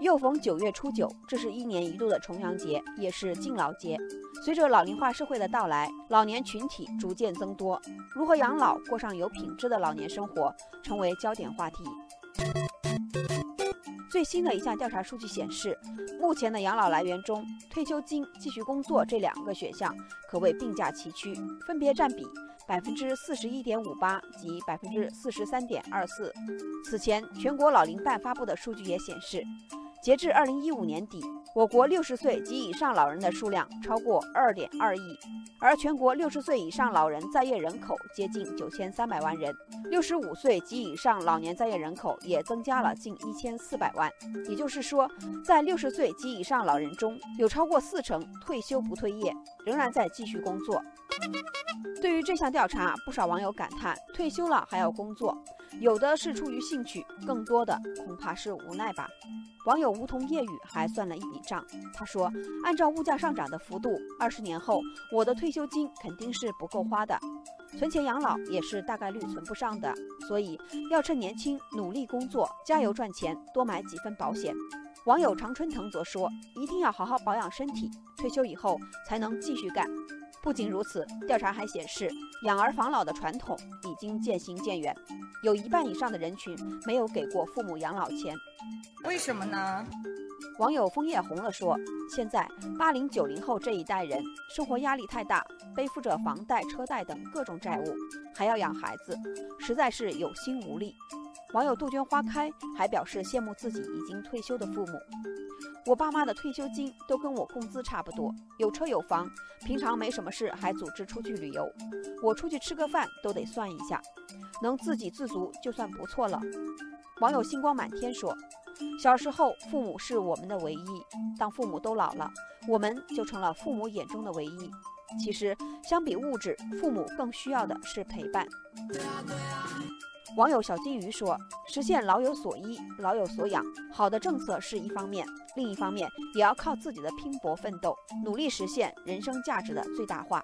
又逢九月初九，这是一年一度的重阳节，也是敬老节。随着老龄化社会的到来，老年群体逐渐增多，如何养老、过上有品质的老年生活，成为焦点话题。最新的一项调查数据显示，目前的养老来源中，退休金、继续工作这两个选项可谓并驾齐驱，分别占比百分之四十一点五八及百分之四十三点二四。此前，全国老龄办发布的数据也显示。截至二零一五年底，我国六十岁及以上老人的数量超过二点二亿，而全国六十岁以上老人在业人口接近九千三百万人，六十五岁及以上老年在业人口也增加了近一千四百万。也就是说，在六十岁及以上老人中，有超过四成退休不退业，仍然在继续工作。对于这项调查，不少网友感叹：退休了还要工作，有的是出于兴趣，更多的恐怕是无奈吧。网友梧桐夜雨还算了一笔账，他说：“按照物价上涨的幅度，二十年后我的退休金肯定是不够花的，存钱养老也是大概率存不上的，所以要趁年轻努力工作，加油赚钱，多买几份保险。”网友常春藤则说：“一定要好好保养身体，退休以后才能继续干。”不仅如此，调查还显示，养儿防老的传统已经渐行渐远，有一半以上的人群没有给过父母养老钱。为什么呢？网友枫叶红了说：“现在八零九零后这一代人生活压力太大，背负着房贷、车贷等各种债务，还要养孩子，实在是有心无力。”网友杜鹃花开还表示羡慕自己已经退休的父母。我爸妈的退休金都跟我工资差不多，有车有房，平常没什么事还组织出去旅游。我出去吃个饭都得算一下，能自给自足就算不错了。网友星光满天说：“小时候父母是我们的唯一，当父母都老了，我们就成了父母眼中的唯一。其实相比物质，父母更需要的是陪伴。”网友小金鱼说：“实现老有所依、老有所养，好的政策是一方面，另一方面也要靠自己的拼搏奋斗，努力实现人生价值的最大化。”